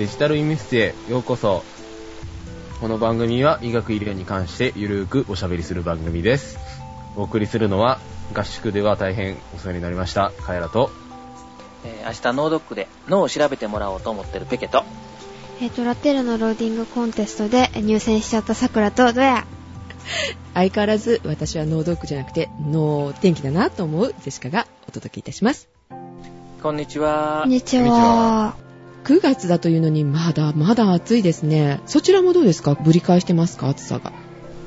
デジタル医務室へようこそ。この番組は医学医療に関してゆるーくおしゃべりする番組です。お送りするのは合宿では大変お世話になりました、カエラと。えー明日脳ドックで脳を調べてもらおうと思ってるペケと、えっ、と、ラテルのローディングコンテストで入選しちゃった桜と、ど や相変わらず私は脳ドックじゃなくて脳天気だなと思うジェシカがお届けいたします。こんにちはこんにちは。9月だというのにまだまだ暑いですね。そちらもどうですか？ぶり返してますか？暑さが。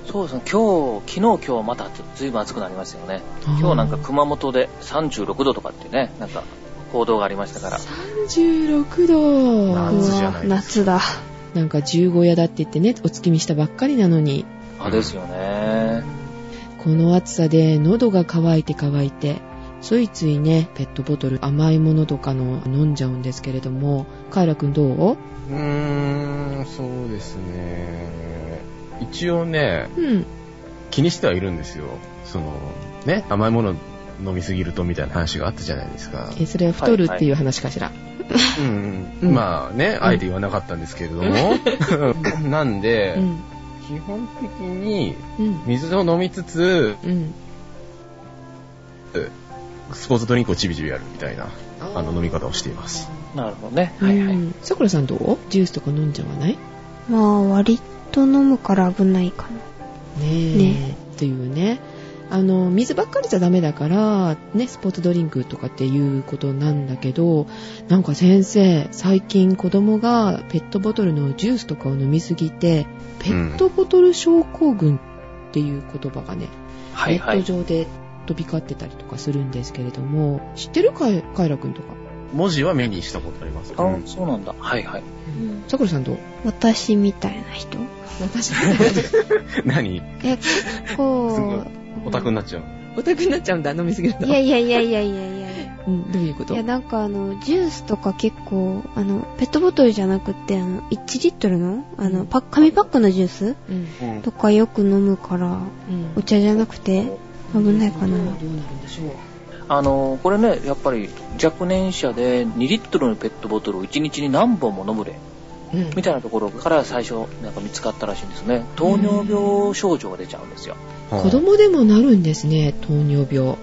そうですね、今日、昨日今日またずいぶん暑くなりましたよね。今日なんか熊本で36度とかってね、なんか報道がありましたから。36度。夏じゃない夏だ。なんか十五夜だって言ってね、お月見したばっかりなのに、あ、ですよね。この暑さで喉が渇いて渇いて、ついついね、ペットボトル甘いものとかの飲んじゃうんですけれども、カイラくんどう？うーん、そうですね。一応ね、うん。気にしてはいるんですよ。その、ね、甘いもの飲みすぎるとみたいな話があったじゃないですか。え、それは太るっていう話かしら？うんううんん、まあね、あえて言わなかったんですけれども、なんで、うん。基本的にうん。水を飲みつつ、うん。スポーツドリンクをちびちびやるみたいな、あの飲み方をしています。なるほどね。はいはい。うんさくらさんどう？ジュースとか飲んじゃわない？ねまあ、割と飲むから危ないかな。え。ねというね。あの、水ばっかりじゃダメだから、ね、スポーツドリンクとかっていうことなんだけど、なんか先生、最近子供がペットボトルのジュースとかを飲みすぎて、ペットボトル症候群っていう言葉がね、はいはい。ネット上で飛び交ってたりとかするんですけれども、知ってるかいカイラくんとか？文字は目にしたことあります。あ、うん。そうなんだ。はいはい。うん。さくらさんどう？私みたいな人？私、何？え、結すごい。構、オタクになっちゃう。オタクになっちゃうんだ、飲みすぎると。いやいやいやいやいや。いやうん、どういうこと？いや、なんかあの、ジュースとか結構、あの、ペットボトルじゃなくって、あの、1リットルの、あの、パッ紙パックのジュース？うん。とかよく飲むから、うん。お茶じゃなくて、危ないかな。どうなるんでしょう。あの、これね、やっぱり若年者で2リットルのペットボトルを1日に何本も飲むれ、うんみたいなところから最初なんか見つかったらしいんですね。糖尿病症状が出ちゃうんですよ。子供でもなるんですね、糖尿病。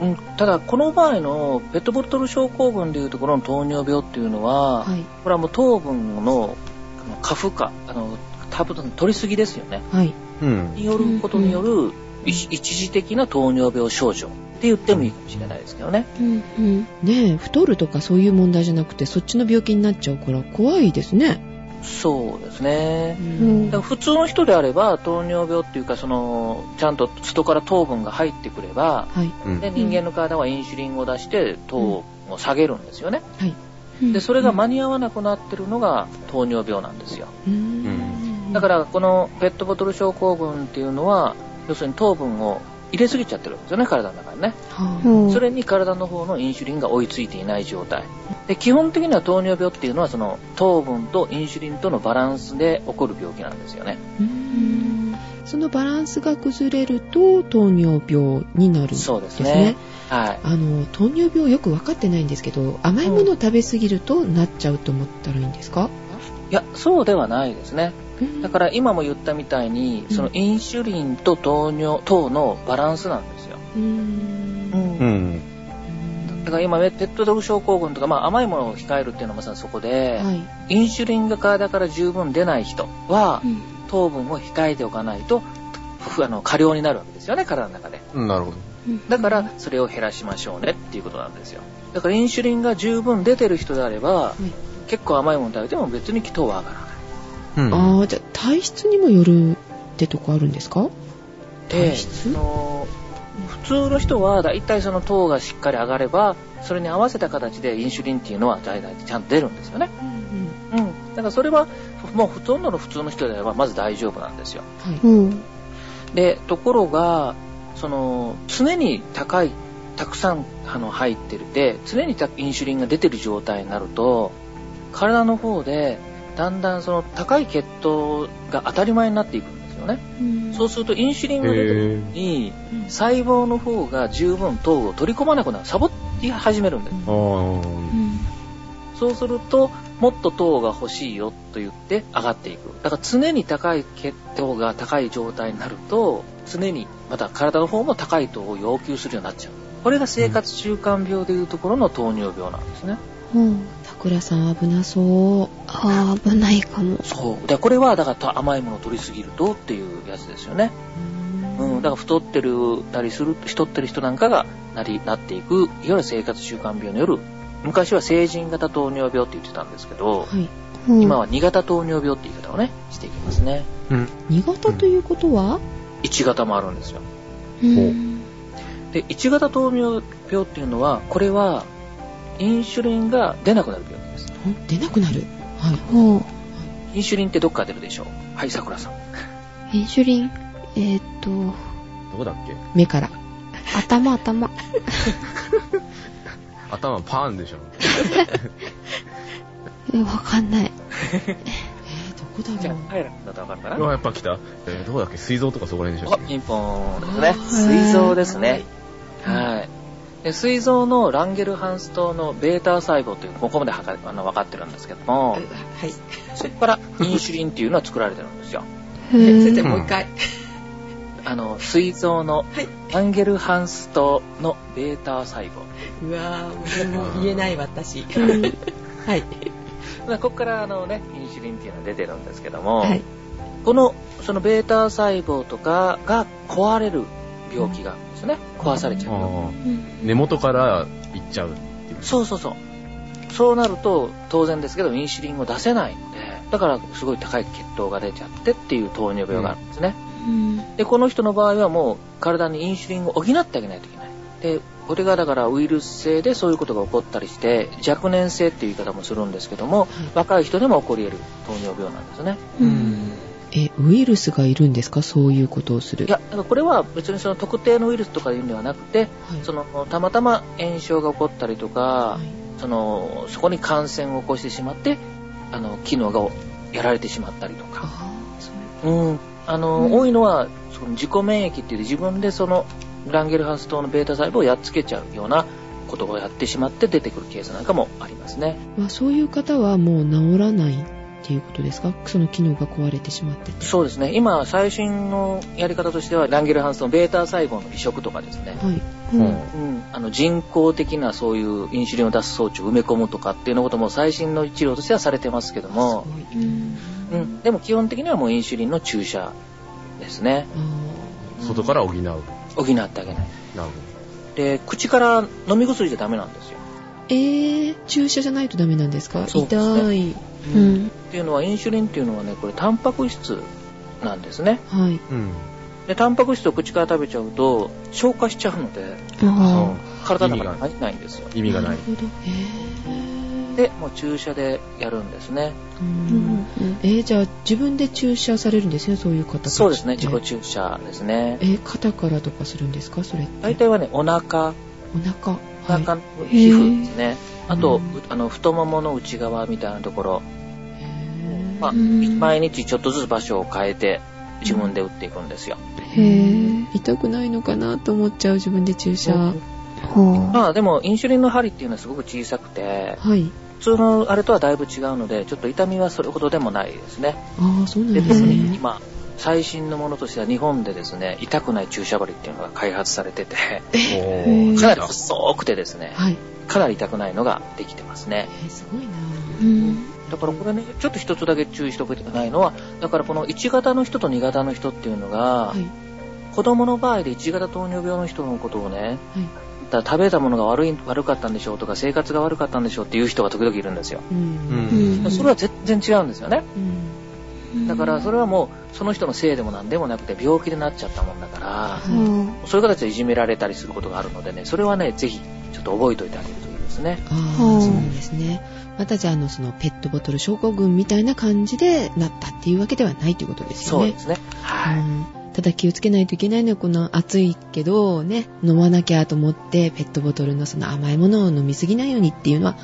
うん、ただ、この場合のペットボトル症候群でいうところの糖尿病っていうのは、はい。これはもう糖分の過負荷、あの、多分取りすぎですよね。はい。うん。によることによる一一時的な糖尿病症状って言ってもいいかもしれないですけどね。うんうん。ねえ、太るとかそういう問題じゃなくて、そっちの病気になっちゃうから怖いですね。そうですねう。ん普通の人であれば糖尿病っていうかそのちゃんと外から糖分が入ってくればはい。うんで人間の体はインシュリンを出して糖を下げるんですよねはい。でそれが間に合わなくなってるのが糖尿病なんですようーん。だからこのペットボトル症候群っていうのは要するに糖分を入れすぎちゃってるんですよね体の中にね。はうん。それに体の方のインシュリンが追いついていない状態。で基本的には糖尿病っていうのはその糖分とインシュリンとのバランスで起こる病気なんですよね。そのバランスが崩れると糖尿病になるんですね。そうですね。はい。あの、糖尿病よく分かってないんですけど、甘いものを食べ過ぎるとなっちゃうと思ったらいいんですか？いや、そうではないですね。だら、から今も言ったみたいに、うんそのインシュリンと糖尿、糖のバランスなんですよ。うーん。うん。だから今、ペットボトル症候群とか、まあ甘いものを控えるっていうのはまさにそこで、はい。インシュリンが体から十分出ない人は、うん糖分を控えておかないと、ふあの過量になるわけですよね、体の中で。なるほど。だから、それを減らしましょうねっていうことなんですよ。だからインシュリンが十分出てる人であれば、い結構甘いもの食べても別に糖は上がらない。うん。ああ、じゃあ体質にもよるってとこあるんですか？で、体質？その普通の人はだいたいその糖がしっかり上がればそれに合わせた形でインシュリンっていうのは大体ちゃんと出るんですよね。うん。うん。だからそれはもうほとんどの普通の人であればまず大丈夫なんですよ。はい。うん。で、ところが、その常に高い、たくさんあの入ってるで、常にたインシュリンが出てる状態になると、体の方でだんだんその高い血糖が当たり前になっていくんですよね。うんそうするとインシュリンが出てるのに、細胞の方が十分糖を取り込まなくなる。サボって始めるんです。そうすると、もっと糖が欲しいよと言って上がっていく。だから常に高い血糖が高い状態になると、常にまた体の方も高い糖を要求するようになっちゃう。これが生活習慣病でいうところの糖尿病なんですね。うん。タクラさん危なそう。ああ、危ないかも。そう。で、これはだから甘いものを取りすぎるとっていうやつですよね。うん。だから太ってるたりする、太ってる人なんかがなり、なっていく、いわゆる生活習慣病による、昔は成人型糖尿病って言ってたんですけど、はい。うん今は2型糖尿病って言い方をね、していきますね。うん。2型ということは、1型もあるんですよ。うん。で、1型糖尿病っていうのは、これは、インシュリンが出なくなる病気です。ん出なくなる？はい。ほう。インシュリンってどっから出るでしょ？うはい、桜さん。インシュリン、えーっと、どこだっけ？目から。頭、頭。頭パーンでしょ。え わかんない。えー、どこだじゃあろう。、カエラだとわかるかうわ、なやっぱ来た。えー、どこだっけ？膵臓とかそこら辺でしょ。あピンポーンですね。あ膵臓ですね。はいはい。で膵臓のランゲルハンス島のベータ細胞という、ここまで測あの分かってるんですけども、はい。そこからインシュリンっていうのは作られてるんですよ。先生、もう一回。あの、膵臓のはい。ランゲルハンス島のベータ細胞。うわぁ、もう言えない私。うんはい。まあここからあのね、インシュリンっていうのが出てるんですけども、はい。この、そのベータ細胞とかが壊れる病気があるんですね。壊されちゃう。根元からいっちゃうっていう。そうそうそう。そうなると、当然ですけど、インシュリンを出せないので、だからすごい高い血糖が出ちゃってっていう糖尿病があるんですね。うんで、この人の場合はもう体にインシュリンを補ってあげないといけない。で、これがだからウイルス性でそういうことが起こったりして、若年性っていう言い方もするんですけども、若い人でも起こり得る糖尿病なんですね。うんえ、ウイルスがいるんですか？そういうことをする。いや、これは別にその特定のウイルスとかいうんではなくて、はい、その、たまたま炎症が起こったりとかは、いその、そこに感染を起こしてしまって、あの、機能がやられてしまったりとか。うん。あの、うん多いのは、その自己免疫っていう自分でその、ランゲルハンス島のベータ細胞をやっつけちゃうようなことをやってしまって出てくるケースなんかもありますね。まあ、そういう方はもう治らないっていうことですか？その機能が壊れてしまってて。そうですね。今、最新のやり方としては、ランゲルハンス島のベータ細胞の移植とかですね。はい。うんうん、あの人工的なそういうインシュリンを出す装置を埋め込むとかっていうのことも最新の治療としてはされてますけども、すごい。うんうん、でも基本的にはもうインシュリンの注射ですね。あ外から補う。なる補ってあげない。ほど。で、口から飲み薬じゃダメなんですよ。ーえー、注射じゃないとダメなんですか？そうですね痛い。うんっていうのは、インシュリンっていうのはね、これタンパク質なんですね。はい。うん。で、タンパク質を口から食べちゃうと、消化しちゃうので、あ体の中に入んないんですよ。意味がないる。ほど。へーで、もう注射でやるんですね。うんんえー、じゃあ自分で注射されるんですね、そういう方そうですね、自己注射ですねえ。ー、肩からとかするんですかそれって？大体はね、お腹、お腹。の皮膚ですね。あと、うあの、太ももの内側みたいなところ、まあ、うん毎日ちょっとずつ場所を変えて、自分で打っていくんですよ。へぇ痛くないのかなと思っちゃう自分で注射。うんまあでも、インシュリンの針っていうのはすごく小さくて、はい。普通のあれとはだいぶ違うので、ちょっと痛みはそれほどでもないですね。ああ、そうなんでです特にね。今、最新のものとしては日本でですね、痛くない注射針っていうのが開発されてて、かなり細くてですね、はい。かなり痛くないのができてますね。えー、すごいなうんだからこれね、ちょっと一つだけ注意しておくといけないのは、だからこの1型の人と2型の人っていうのが、はい。子供の場合で1型糖尿病の人のことをね、はい。だ食べたものが悪い悪かったんでしょうとか生活が悪かったんでしょうっていう人が時々いるんですよ。うん。うんそれは全然違うんですよね。うん。だからそれはもうその人のせいでもなんでもなくて病気でなっちゃったもんだから、うんそういう形でいじめられたりすることがあるのでね、それはね、ぜひちょっと覚えておいてあげるといいですね。あそうなんですね。またじゃあ、あの、そのペットボトル症候群みたいな感じでなったっていうわけではないということですよね。そうですね。はい。うんただ気をつけないといけないのはこの暑いけどね飲まなきゃと思ってペットボトルのその甘いものを飲みすぎないようにっていうのは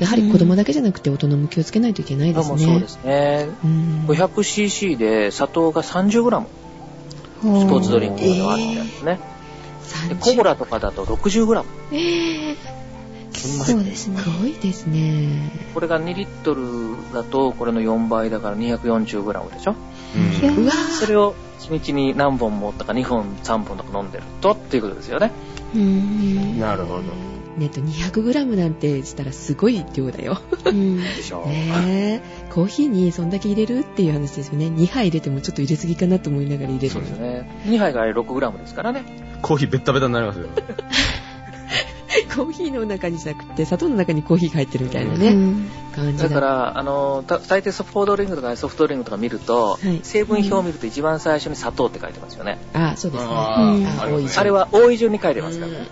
やはり子供だけじゃなくて大人も気をつけないといけないですね。そうですね。うん 500cc で砂糖が 30g スポーツドリンクではあるんですね。でコーラとかだと 60g。えーそうですね。すごいですね。これが2リットルだと、これの4倍だから 240g でしょうんそれを1日に何本もとか2本、3本とか飲んでるとっていうことですよね。うーん。なるほど。ねと 200g なんてしたらすごい量だよ。うん。でしょねえ。コーヒーにそんだけ入れるっていう話ですよね。2杯入れてもちょっと入れすぎかなと思いながら入れる。そうですね。2杯が 6g ですからね。コーヒーベッタベタになりますよ。コーヒーの中にじゃなくて、砂糖の中にコーヒーが入ってるみたいなね、うん感じだ。だから、あの、た大抵ソフトドリンクとかソフトドリンクとか見ると、はい成分表を見ると一番最初に砂糖って書いてますよね。あ、そうですね。あうんーあれは多い順に書いてますからね。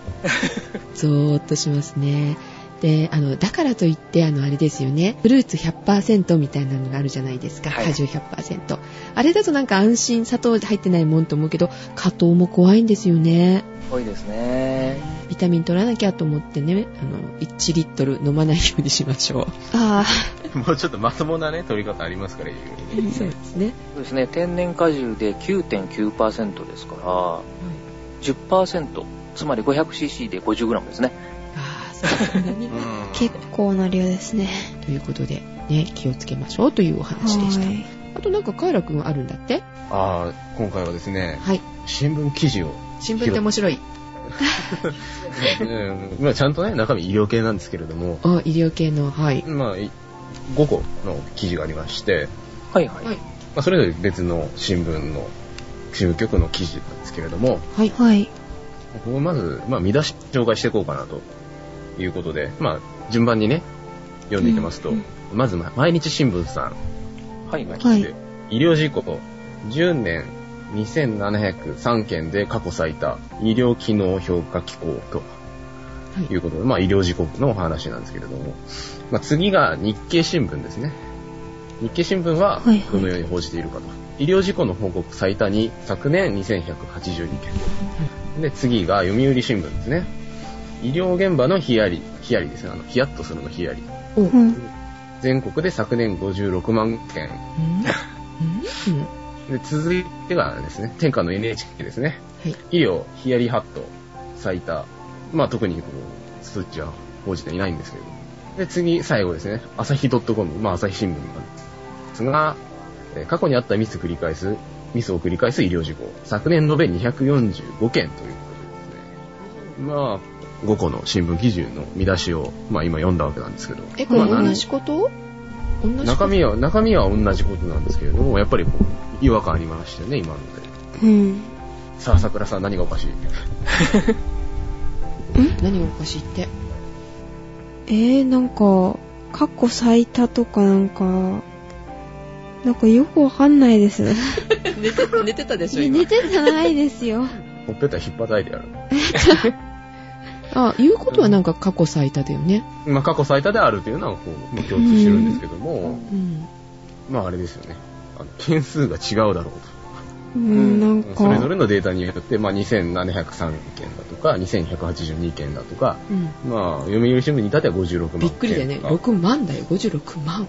ゾーッとしますね。で、あの、だからといって、あの、あれですよね。フルーツ100%みたいなのがあるじゃないですか。はい果汁100%。あれだとなんか安心、砂糖入ってないもんと思うけど、果糖も怖いんですよね。多いですね。ビタミン取らなきゃと思ってね、あの、1リットル飲まないようにしましょう。あもうちょっとまともなね、取り方ありますから、いろいろねそうですね。そうですね。天然果汁で9.9%ですから、10%、つまり 500cc で 50g ですね。ああ、そんなにね。あ、結構な量ですね。ということで、ね、気をつけましょうというお話でした。はいあとなんか、カイラくんあるんだって？ああ、今回はですね、はい。新聞記事を、新聞って面白い。うんまあちゃんとね、中身医療系なんですけれども、あ、医療系の、はい。まあ、い5個の記事がありまして、はいはい。はい。まあ、それぞれ別の新聞の、新聞局の記事なんですけれども、はい。はい。ここまず、まあ、見出し紹介していこうかなということで、まあ、順番にね、読んでいきますと、うんまず、ま毎日新聞さんはいはい。はいで、医療事故、10年2703件で過去最多、医療機能評価機構とはいいうことで、まあ医療事故のお話なんですけれども、まあ次が日経新聞ですね。日経新聞ははいはいどのように報じているかと。医療事故の報告最多に昨年2182件。で、次が読売新聞ですね。医療現場のヒヤリ、ヒヤリですね。あの、ヒヤッとするのヒヤリ。全国で昨年56万件続いてがですね、天下の NHK ですね。はい。医療、ヒヤリハット、最多。まあ特にこう、数値は報じていないんですけれども。で、次、最後ですね、朝日 .com、まあ朝日新聞なんですが、えー過去にあったミス繰り返す、ミスを繰り返す医療事故。昨年延べ245件ということでですね。まあ、5個の新聞記事の見出しを、まあ今読んだわけなんですけど。え、これまあ同じこと同じこと？中身は、中身は同じことなんですけれども、やっぱりこう、違和感ありましたよね、今ので。うん。さあ、桜さん何がおかしい？何がおかしいって？えー、なんか、過去最多とかなんか、なんかよくわかんないです。寝て、寝てたでしょ、今寝。てたないですよ。ほっぺた引っ叩いてやる。あ、言うことはなんか過去最多だよね。まあ、過去最多であるというのは、こう、まあ、共通してるんですけども、うん。まあ、あれですよね。あの、件数が違うだろううん、なんと。か、それぞれのデータによって、まあ、2703件だとか、2182件だとか、うん。まあ、読売新聞に至っては56万件。びっくりだよね。6万だよ、56万。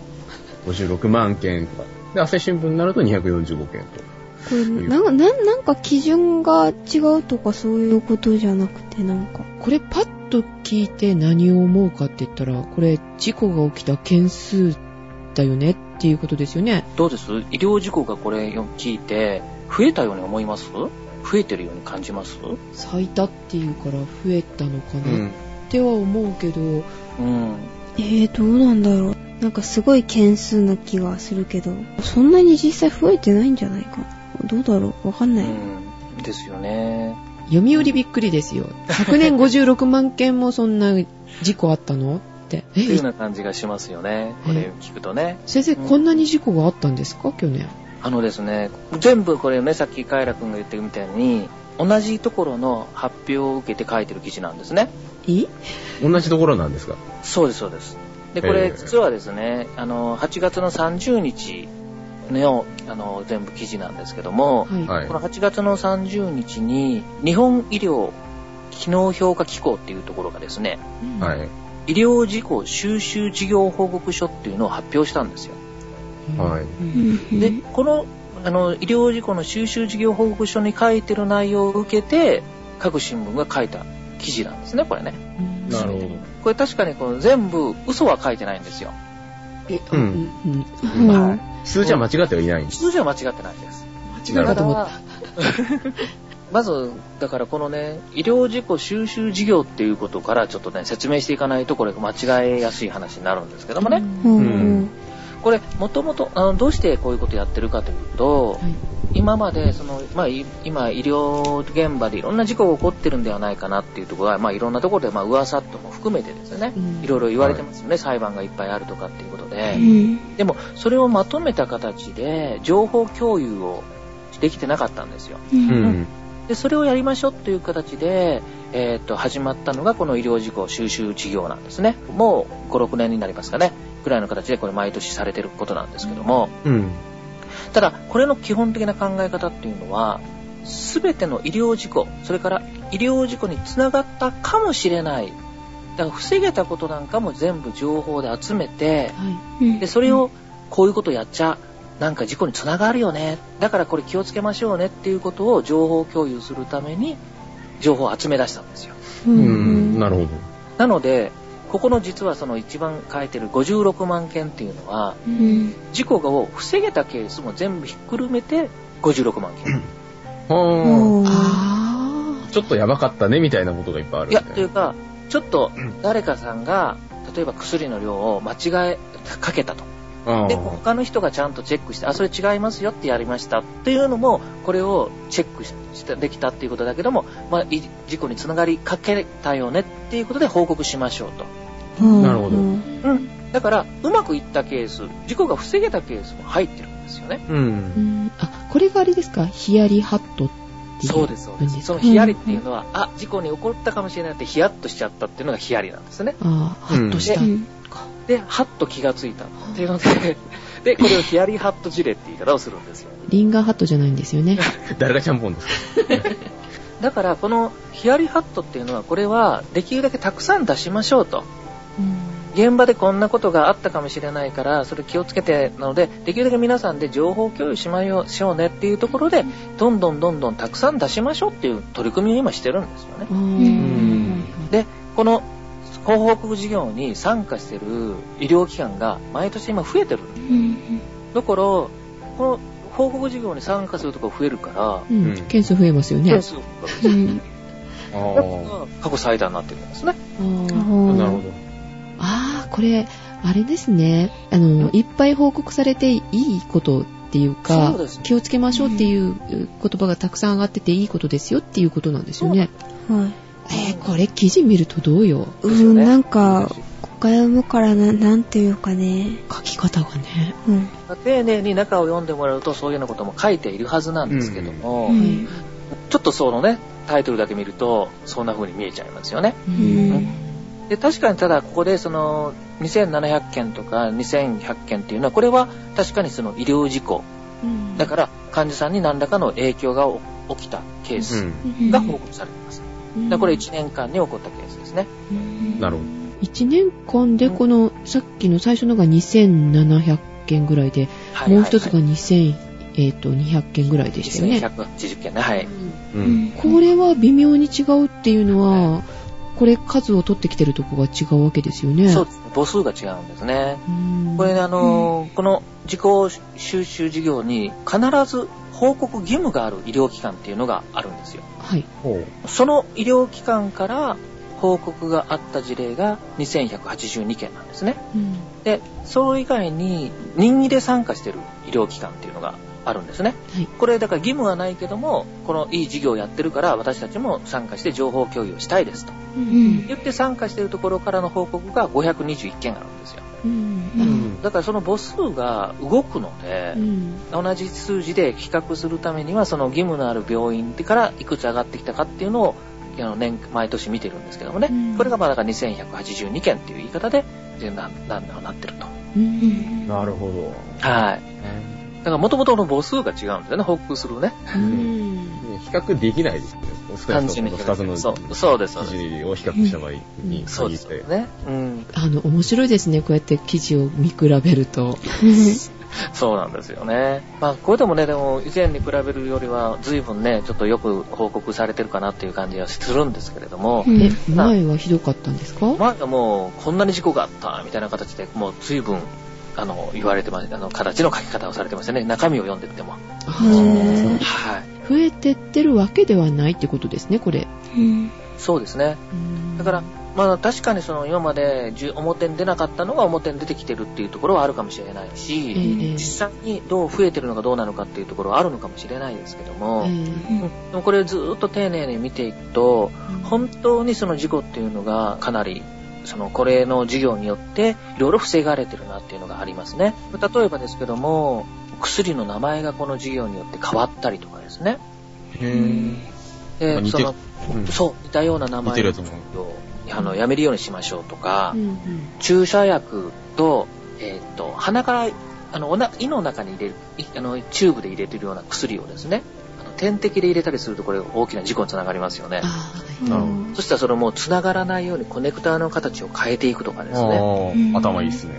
56万件とか。で、朝日新聞になると245件と。これ、なんか、なんなんか基準が違うとかそういうことじゃなくて、なんか。これパッと聞いて何を思うかって言ったら、これ事故が起きた件数だよねっていうことですよね。どうです？医療事故がこれ聞いて、増えたように思います？増えてるように感じます？最多っていうから増えたのかう。なんっては思うけど、うん。えー、どうなんだろう。なんかすごい件数な気がするけど、そんなに実際増えてないんじゃないかな。どうだろう？わかんない。うん。ですよね。読売びっくりですよ。昨年56万件もそんな事故あったの？って。っていうようえ、な感じがしますよね。これ聞くとね。先生、こんなに事故があったんですか？去年。あのですね、全部これね、さっきカイラ君が言ってるみたいに、同じところの発表を受けて書いてる記事なんですね。い？同じところなんですか？そうです、そうです。で、こえれえ実はですね、あの、8月の30日の、あの、全部記事なんですけども、はい。はいこの8月の30日に、日本医療機能評価機構っていうところがですね、うんはい。医療事故収集事業報告書っていうのを発表したんですよ。はいで、この、あの、医療事故の収集事業報告書に書いてる内容を受けて、各新聞が書いた記事なんですね、これね。なるほど。これ確かにこの全部嘘は書いてないんですよ。えうんうんうんはい数字は間違ってはいないんです。数字は間違ってないです。間違いかと思った。まず、だからこのね、医療事故収集事業っていうことからちょっとね、説明していかないとこれ間違えやすい話になるんですけどもね。うんうんこれ、もともと、あの、どうしてこういうことやってるかというと、はい今まで、その、まあ、い今、医療現場でいろんな事故が起こってるんではないかなっていうところが、まあ、いろんなところで、まあ、噂とも含めてですよね、うんいろいろ言われてますよね、裁判がいっぱいあるとかっていうことで。うんでも、それをまとめた形で、情報共有をできてなかったんですよ。ううんん。で、それをやりましょうという形で、えーっと、始まったのがこの医療事故収集事業なんですね。もう5、6年になりますかね。くらいの形でこれ毎年されてることなんですけども、うん。ただ、これの基本的な考え方っていうのは、すべての医療事故、それから医療事故につながったかもしれない。だから防げたことなんかも全部情報で集めて、はい。うんで、それをこういうことやっちゃ、なんか事故につながるよね。だからこれ気をつけましょうねっていうことを情報共有するために、情報を集め出したんですよ。ううんん。なるほど。なので、ここの実はその一番書いてる56万件っていうのは、うん事故を防げたケースも全部ひっくるめて56万件。はああ。ちょっとやばかったね、みたいなことがいっぱいあるいや、というか、ちょっと誰かさんが、例えば薬の量を間違え、かけたと。あで、他の人がちゃんとチェックして、あ、それ違いますよってやりましたっていうのも、これをチェックししてできたっていうことだけども、まあ、い事故につながりかけたよねっていうことで報告しましょうと。なるほどうんうん。だから、うまくいったケース、事故が防げたケースも入ってるんですよね。う。うんん。あ、これがあれですか？ヒヤリハットっていう。そうです、そうです。そのヒヤリっていうのは、あ、事故に起こったかもしれないってヒヤッとしちゃったっていうのがヒヤリなんですね。ああ、ハッとした。うんで、ハッと気がついたっていうので、で、これをヒヤリハット事例って言い方をするんですよ。リンガーハットじゃないんですよね。誰がちゃんぽんですか？だから、このヒヤリハットっていうのは、これはできるだけたくさん出しましょうと。現場でこんなことがあったかもしれないから、それ気をつけてなので、できるだけ皆さんで情報共有しましょうねっていうところで、どんどんどんどんたくさん出しましょうっていう取り組みを今してるんですよね。で、この広報事業に参加してる医療機関が毎年今増えてる。うんだから、この広告事業に参加するところ増えるから、うんうん件数増えますよね。件数がうんあだから過去最大になってるんですね。なるほど。これ、あれですね。あの、いっぱい報告されていいことっていうかそうです、気をつけましょうっていう言葉がたくさん上がってていいことですよっていうことなんですよね。はいえー、これ記事見るとどうよ？うん、なんか、ここから読むからな、なんていうかね。書き方がね。うん。丁寧に中を読んでもらうとそういうようなことも書いているはずなんですけども、うん。ちょっとそのね、タイトルだけ見ると、そんな風に見えちゃいますよね。ううん。で、確かにただここでその、2700件とか2100件っていうのは、これは確かにその医療事故。うんだから患者さんに何らかの影響が起きたケーうスん。が報告されています。だからこれ1年間に起こったケースですね。なるほ1年間でこの、さっきの最初のが2700件ぐらいで、はいもう一つがはい2200、えーと200件ぐらいでしたよね。2180件ね。はい。ど。う。うんん。これは微妙に違うっていうのは、これ数を取ってきてるとこが違うわけですよね。そうですね。母数が違うんですね。うんこれね、あのーこの事故収集事業に必ず報告義務がある医療機関っていうのがあるんですよ。はい。ほう。その医療機関から報告があった事例が2182件なんですね。うんで、それ以外に任意で参加してる医療機関っていうのがあるんですね。はい。これだから義務はないけども、このいい事業をやってるから私たちも参加して情報共有をしたいですとうん。言って参加してるところからの報告が521件あるんですよ。うんうん。だからその母数が動くので、うん同じ数字で比較するためには、その義務のある病院からいくつ上がってきたかっていうのを、あの年毎年見てるんですけどもね、うんこれがまあだから2182件っていう言い方で、でなななってると。うんなるほど。はい。だから元々の母数が違うんですよね、報告するね。うん比較できないですね。少なくとも2つのそうそうです、そう記です。事を比較した場合にそう。ですよね。うん。あの、面白いですね。こうやって記事を見比べると。そうなんですよね。まあ、これでもね、でも以前に比べるよりは随分ね、ちょっとよく報告されてるかなっていう感じはするんですけれども、前はひどかったんですか？前はもうこんなに事故があったみたいな形で、もう随分、あの、言われてました、あの、形の書き方をされてましたね。中身を読んでっても。はい。増えてってるわけではないってことですね、これ。うんそうですね。だから、まあ確かにその今まで表に出なかったのが表に出てきてるっていうところはあるかもしれないえし、え実際にどう増えてるのかどうなのかっていうところはあるのかもしれないですけども、でもこれずーっと丁寧に見ていくと、本当にその事故っていうのがかなり、そのこれの事業によっていろいろ防がれてるなっていうのがありますね。例えばですけども、薬の名前がこの事業によって変わったりとかですね。へぇで、その、うん。そう、似たような名前をあのやめるようにしましょうとか、うんうん。注射薬と、えっ、と、鼻から、あの、おな胃の中に入れる、いあの、チューブで入れてるような薬をですね、点滴で入れたりするとこれ大きな事故につながりますよね。うんそしたらそれもう繋がらないようにコネクターの形を変えていくとかですね。頭いいっすね。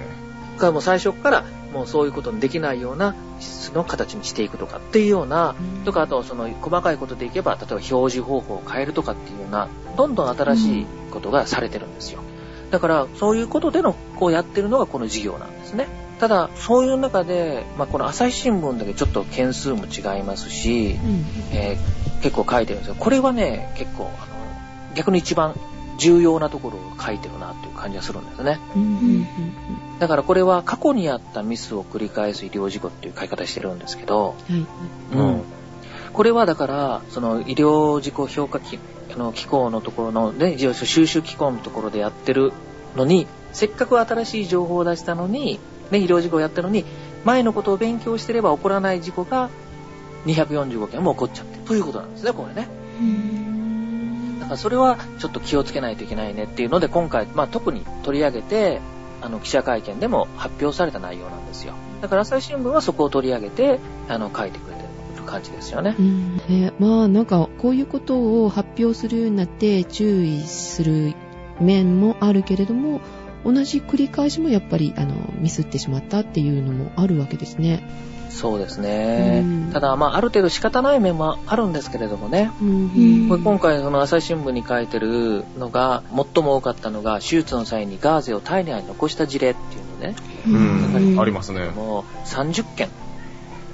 がもう最初からもうそういうことにできないような質の形にしていくとかっていうような、うんとかあとその細かいことでいけば、例えば表示方法を変えるとかっていうような、どんどん新しいことがされてるんですよ。だからそういうことでのこうやってるのがこの事業なんですね。ただ、そういう中で、まあ、この朝日新聞だけちょっと件数も違いますし、うん。えー結構書いてるんですよ。これはね、結構、あの、逆に一番重要なところを書いてるなっていう感じがするんですね。うん。うん。だからこれは過去にあったミスを繰り返す医療事故っていう書き方してるんですけど、うん。これはだから、その医療事故評価機あの機構のところの、ね、収集機構のところでやってるのに、せっかく新しい情報を出したのに、ね、医療事故をやったのに、前のことを勉強してれば起こらない事故が245件も起こっちゃってということなんですね、これね。だからそれはちょっと気をつけないといけないねっていうので、今回、まあ、特に取り上げて、あの、記者会見でも発表された内容なんですよ。だから朝日新聞はそこを取り上げて、あの、書いてくれてる感じですよねう。んねまあなんかこういうことを発表するようになって注意する面もあるけれども同じ繰り返しもやっぱりあのミスってしまったっていうのもあるわけですね。そうですねうん。ただ、まあ、ある程度仕方ない面もあるんですけれどもね。うんこれ今回、その朝日新聞に書いてるのが、最も多かったのが、手術の際にガーゼを体内に残した事例っていうのね、うん、うんありますね。もう30件っ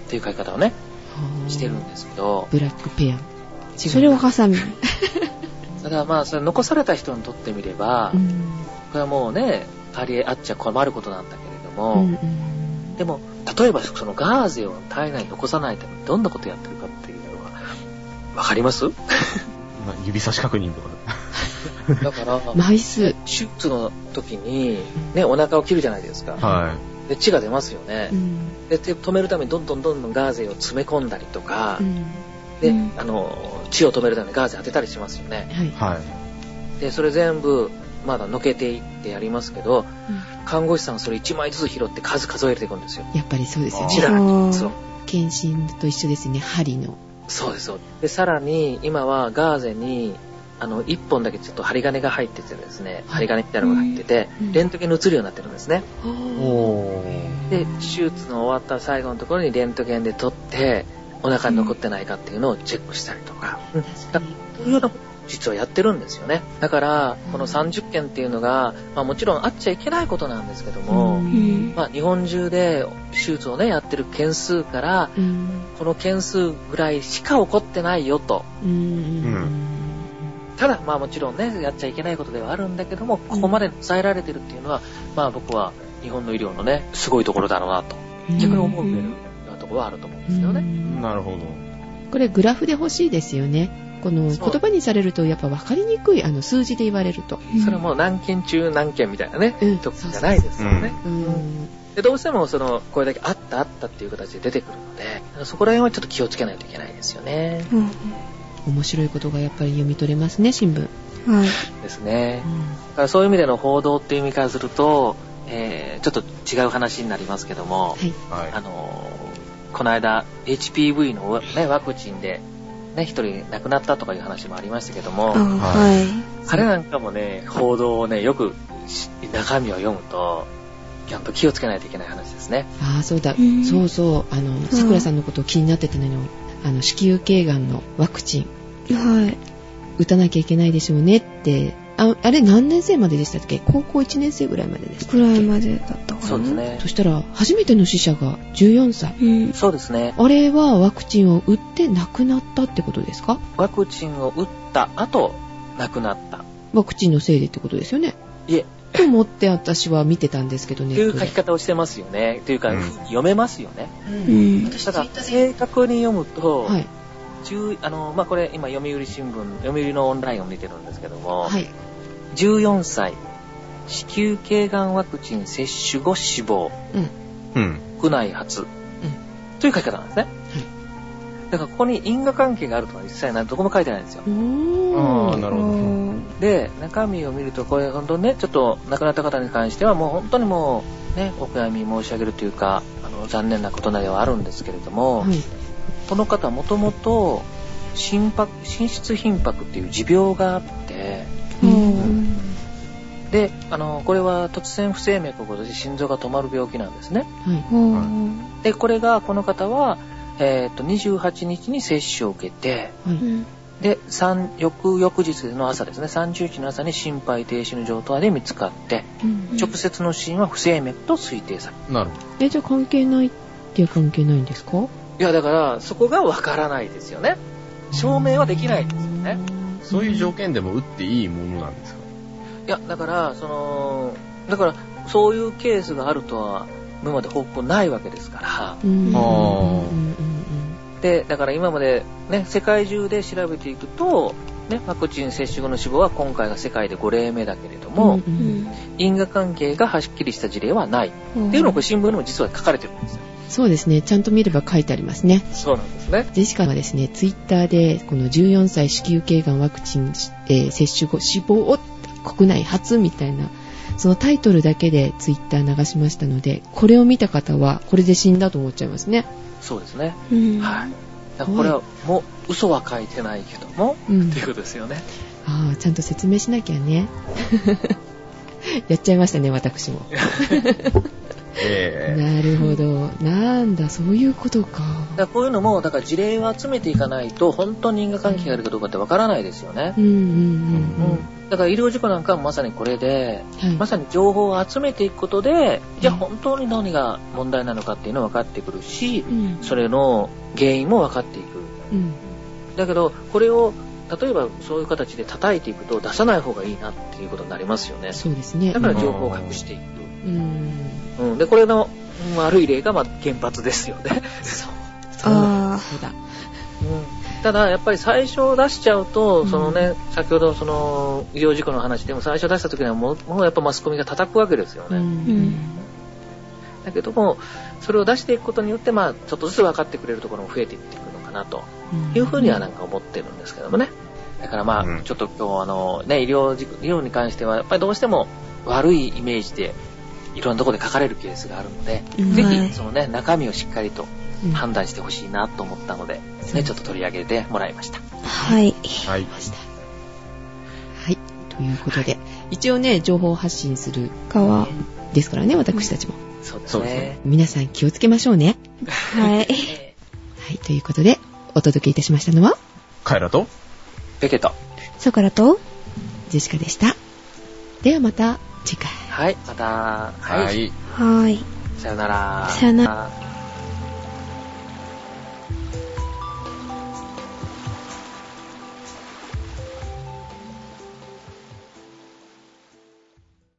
ていう書き方をね、してるんですけど、ブラックペア。それをハサミ。ただまあ、それ残された人にとってみれば、うんこれはもうね、ありあっちゃ困ることなんだけれども、うんうんでも、例えばそのガーゼを体内に残さないためにどんなことやってるかっていうのは、わかります？な指差し確認とか。だから、枚数。手術の時に、ね、お腹を切るじゃないですか。はで、血が出ますよねう。んで、手止めるためにどんどんどんどんガーゼを詰め込んだりとかう、んでうん、あの、血を止めるためにガーゼ当てたりしますよね。はいい。はい。で、それ全部、まだのけていってやりますけど、看護師さんはそれ1枚ずつ拾って数数えていくんですよ。やっぱりそうですよね。ッそう。検診と一緒ですね、針の。そうです、そうです。で、さらに、今はガーゼに、あの、1本だけちょっと針金が入っててですね、針金みたいなのが入ってて、うんレントゲンに映るようになってるんですね。おー。で、手術の終わった最後のところにレントゲンで撮って、お腹に残ってないかっていうのをチェックしたりとか、うんだそういうようなこ実はやってるんですよね。だから、この30件っていうのが、まあもちろんあっちゃいけないことなんですけども、うんまあ日本中で手術をね、やってる件数から、うんこの件数ぐらいしか起こってないよと。ただ、まあもちろんね、やっちゃいけないことではあるんだけども、ここまで抑えられてるっていうのは、まあ僕は日本の医療のね、すごいところだろうなと、うん逆に思うようなところはあると思うんですよね。なるほど。これグラフで欲しいですよね。この言葉にされるとやっぱ分かりにくい、あの数字で言われると。それはもう何件中何件みたいなね、うんとこじゃないですよね。うんでどうしてもその、これだけあったあったっていう形で出てくるので、そこら辺はちょっと気をつけないといけないですよね。うん面白いことがやっぱり読み取れますね、新聞。はい。ですね。だからそういう意味での報道っていう意味からすると、えー、ちょっと違う話になりますけども、はい。はい。あのーこの間 HPV の、ね、ワクチンで、ね、一人亡くなったとかいう話もありましたけども、あはい。彼なんかもね、報道をね、よくし中身を読むと、やっぱ気をつけないといけない話ですね。ああ、そうだ。うんそうそう。あの、さくらさんのことを気になってたのに、あの、子宮頸がんのワクチン、はい。打たなきゃいけないでしょうねって、ああれ何年生まででしたっけ？高校1年生ぐらいまでですかくらいまでだったかな。そうです。ねそ。したら、初めての死者が14歳。うん。そうですね。あれはワクチンを打って亡くなったってことですか？ワクチンを打った後、亡くなった。ワクチンのせいでってことですよね。いえ、と思って私は見てたんですけどね。という書き方をしてますよね。というか、うん読めますよね。うん。ただ、正確に読むと、はい。10あの、まあ、これ、今、読売新聞、読売のオンラインを見てるんですけども、はい。14歳、子宮頸がんワクチン接種後死亡、うん。うん。国内初、という書き方なんですね。だから、ここに因果関係があるとは一切何どこも書いてないんですよ。うーん。ああ、なるほど。で、中身を見ると、これ本当にね、ちょっと亡くなった方に関しては、もう本当にもう、ね、お悔やみ申し上げるというか、あの、残念なことなりはあるんですけれども、はい。この方もともと、心拍、心室頻拍っていう持病があって、うん。で、あの、これは突然不整脈を起こして心臓が止まる病気なんですね。はい。ほで、これが、この方は、えっ、と、28日に接種を受けて、う。はい。うん。で、三翌々日の朝ですね、30日の朝に心肺停止の状態で見つかって、うん直接の死因は不整脈と推定される。なるほえ、じゃあ関係ないっていう関係ないんですか？いや、だから、そこがわからないですよね。証明はできないんですよね。ど。そういう条件でも打っていいものなんですか？いや、だから、その、だから、そういうケースがあるとは、今まで報告ないわけですから。で、だから今までね、世界中で調べていくと、ね、ワクチン接種後の死亡は今回が世界で5例目だけれどうんも、うんうん因果関係がはっきりした事例はない。うん。っていうのをこれ新聞にも実は書かれてるんですよ。そうですね。ちゃんと見れば書いてありますね。そうなんですね。ジェシカはですね、ツイッターで、この14歳子宮頸がんワクチン、えー接種後死亡を国内初みたいな、そのタイトルだけでツイッター流しましたので、これを見た方は、これで死んだと思っちゃいますね。そうですね。うん。はい。だからこれはもう嘘は書いてないけども、うんっていうことですよね。ああ、ちゃんと説明しなきゃね。やっちゃいましたね、私も。ええなるほど。なんだ、そういうことか。だこういうのも、だから事例を集めていかないと、本当に因果関係があるかどうかってわからないですよねう。んうんうんうん。だから医療事故なんかはまさにこれで、うん。はい。まさに情報を集めていくことで、じゃあうん本当に何が問題なのかっていうのが分かってくるし、うんそれの原因も分かっていく。うん。だけど、これを、例えばそういう形で叩いていくと出さない方がいいなっていうことになりますよね。そうですね。だから情報を隠していく。うん。うん。で、これのうん悪い例が、まあ、原発ですよね。そう。あ そうだ。うん。ただ、やっぱり最初出しちゃうと、うんそのね、先ほどその医療事故の話でも最初出した時にはもう、もうやっぱマスコミが叩くわけですよね。うんだけども、それを出していくことによって、まあ、ちょっとずつ分かってくれるところも増えていってかなというふうにはなんか思ってるんですけどもね。だからまあ、うんちょっと今日あの、ね、医療医療に関しては、やっぱりどうしても悪いイメージで、いろんなところで書かれるケースがあるので、うんぜはいひ、そのね、中身をしっかりとうん判断してほしいなと思ったので、ね、ちょっと取り上げてもらいました。あ。はい。はい。はい。ということで、一応ね、情報発信する川。ですからね、私たちも。そうですそうですね。皆さん気をつけましょうね。はい。はい。ということで、お届けいたしましたのは、カエラとペケと。そこらとジェシカでした。ではまた次回。はい、また、はい。はい。さよなら。さよなら。